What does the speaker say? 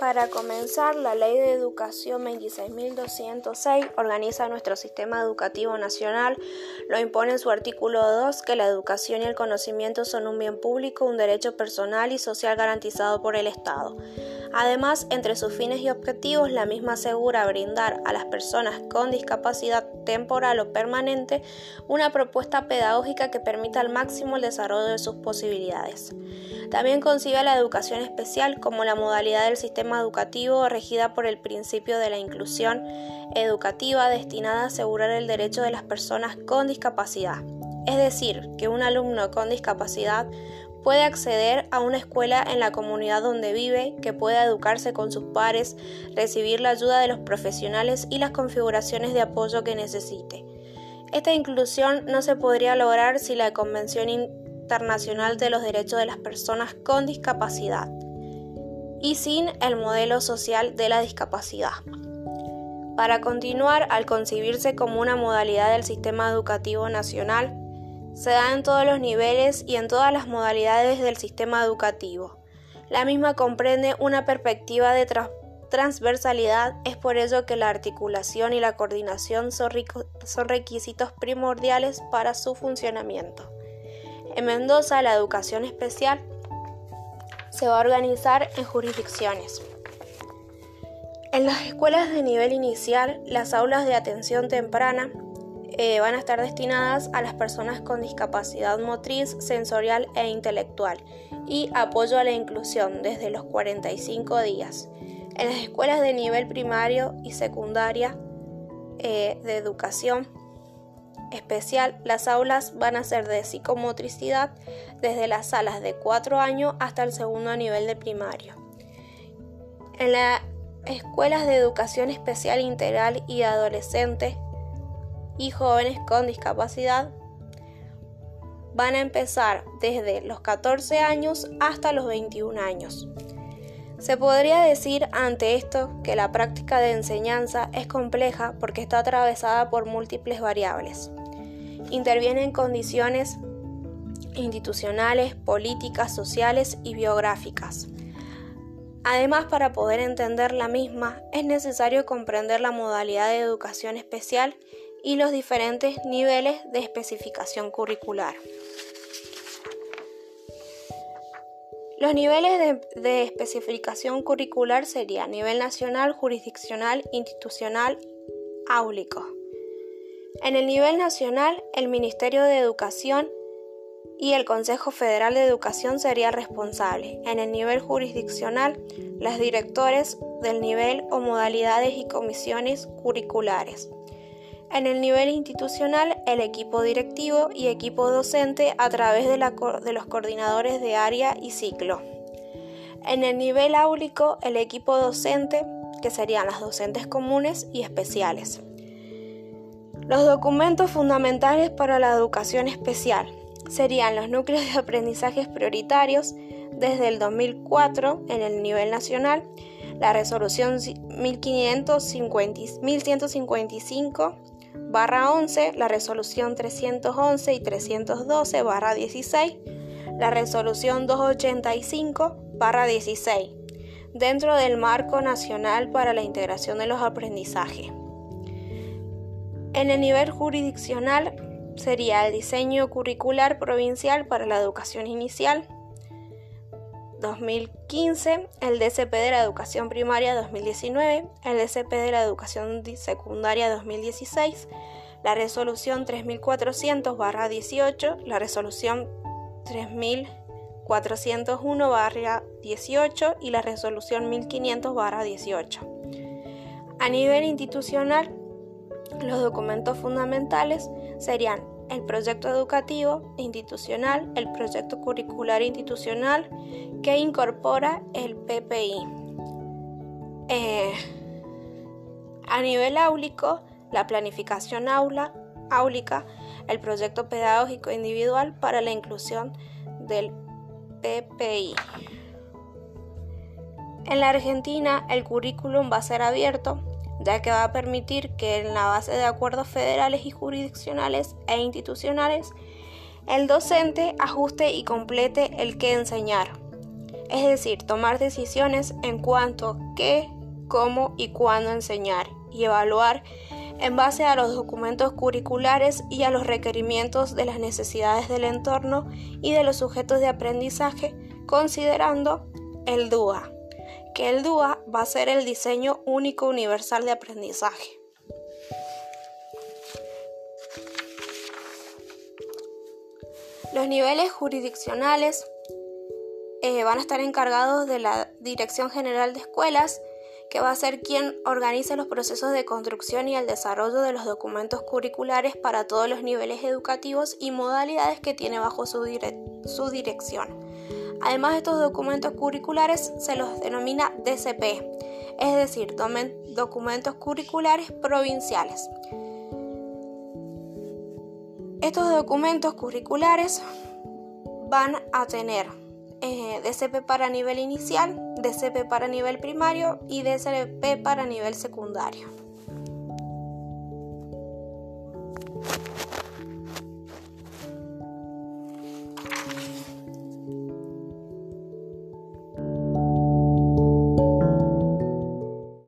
Para comenzar, la Ley de Educación 26.206 organiza nuestro sistema educativo nacional. Lo impone en su artículo 2 que la educación y el conocimiento son un bien público, un derecho personal y social garantizado por el Estado. Además, entre sus fines y objetivos, la misma asegura brindar a las personas con discapacidad temporal o permanente una propuesta pedagógica que permita al máximo el desarrollo de sus posibilidades. También concibe la educación especial como la modalidad del sistema educativo regida por el principio de la inclusión educativa destinada a asegurar el derecho de las personas con discapacidad. Es decir, que un alumno con discapacidad puede acceder a una escuela en la comunidad donde vive, que pueda educarse con sus pares, recibir la ayuda de los profesionales y las configuraciones de apoyo que necesite. Esta inclusión no se podría lograr sin la Convención Internacional de los Derechos de las Personas con Discapacidad y sin el modelo social de la discapacidad. Para continuar, al concebirse como una modalidad del sistema educativo nacional, se da en todos los niveles y en todas las modalidades del sistema educativo. La misma comprende una perspectiva de transversalidad, es por ello que la articulación y la coordinación son, son requisitos primordiales para su funcionamiento. En Mendoza, la educación especial se va a organizar en jurisdicciones. En las escuelas de nivel inicial, las aulas de atención temprana eh, van a estar destinadas a las personas con discapacidad motriz, sensorial e intelectual y apoyo a la inclusión desde los 45 días. En las escuelas de nivel primario y secundaria eh, de educación especial, las aulas van a ser de psicomotricidad desde las salas de 4 años hasta el segundo nivel de primario. En las escuelas de educación especial integral y adolescentes y jóvenes con discapacidad van a empezar desde los 14 años hasta los 21 años. Se podría decir ante esto que la práctica de enseñanza es compleja porque está atravesada por múltiples variables. Intervienen condiciones institucionales, políticas, sociales y biográficas. Además, para poder entender la misma, es necesario comprender la modalidad de educación especial y los diferentes niveles de especificación curricular. Los niveles de, especificación curricular serían nivel nacional, jurisdiccional, institucional, áulico. En el nivel nacional, el Ministerio de Educación y el Consejo Federal de Educación sería responsable. En el nivel jurisdiccional, las directores del nivel o modalidades y comisiones curriculares. En el nivel institucional, el equipo directivo y equipo docente a través de, los coordinadores de área y ciclo. En el nivel áulico, el equipo docente, que serían las docentes comunes y especiales. Los documentos fundamentales para la educación especial serían los núcleos de aprendizajes prioritarios desde el 2004 en el nivel nacional, la resolución 1155 barra 11, la resolución 311 y 312 barra 16, la resolución 285 barra 16, dentro del marco nacional para la integración de los aprendizajes. En el nivel jurisdiccional sería el diseño curricular provincial para la educación inicial, 2015, el DCP de la Educación Primaria 2019, el DCP de la Educación Secundaria 2016, la Resolución 3400-18, la Resolución 3401-18 y la Resolución 1500-18. A nivel institucional, los documentos fundamentales serían el proyecto educativo institucional, el proyecto curricular institucional que incorpora el PPI. Eh, a nivel áulico, la planificación aula, áulica, el proyecto pedagógico individual para la inclusión del PPI. En la Argentina, el currículum va a ser abierto ya que va a permitir que en la base de acuerdos federales y jurisdiccionales e institucionales, el docente ajuste y complete el que enseñar. es decir, tomar decisiones en cuanto qué, cómo y cuándo enseñar y evaluar en base a los documentos curriculares y a los requerimientos de las necesidades del entorno y de los sujetos de aprendizaje, considerando el DUA, que el DUA va a ser el diseño único universal de aprendizaje. Los niveles jurisdiccionales eh, van a estar encargados de la Dirección General de Escuelas, que va a ser quien organice los procesos de construcción y el desarrollo de los documentos curriculares para todos los niveles educativos y modalidades que tiene bajo su, su dirección. Además, estos documentos curriculares se los denomina DCP, es decir, documentos curriculares provinciales. Estos documentos curriculares van a tener eh, DCP para nivel inicial, DCP para nivel primario y DCP para nivel secundario.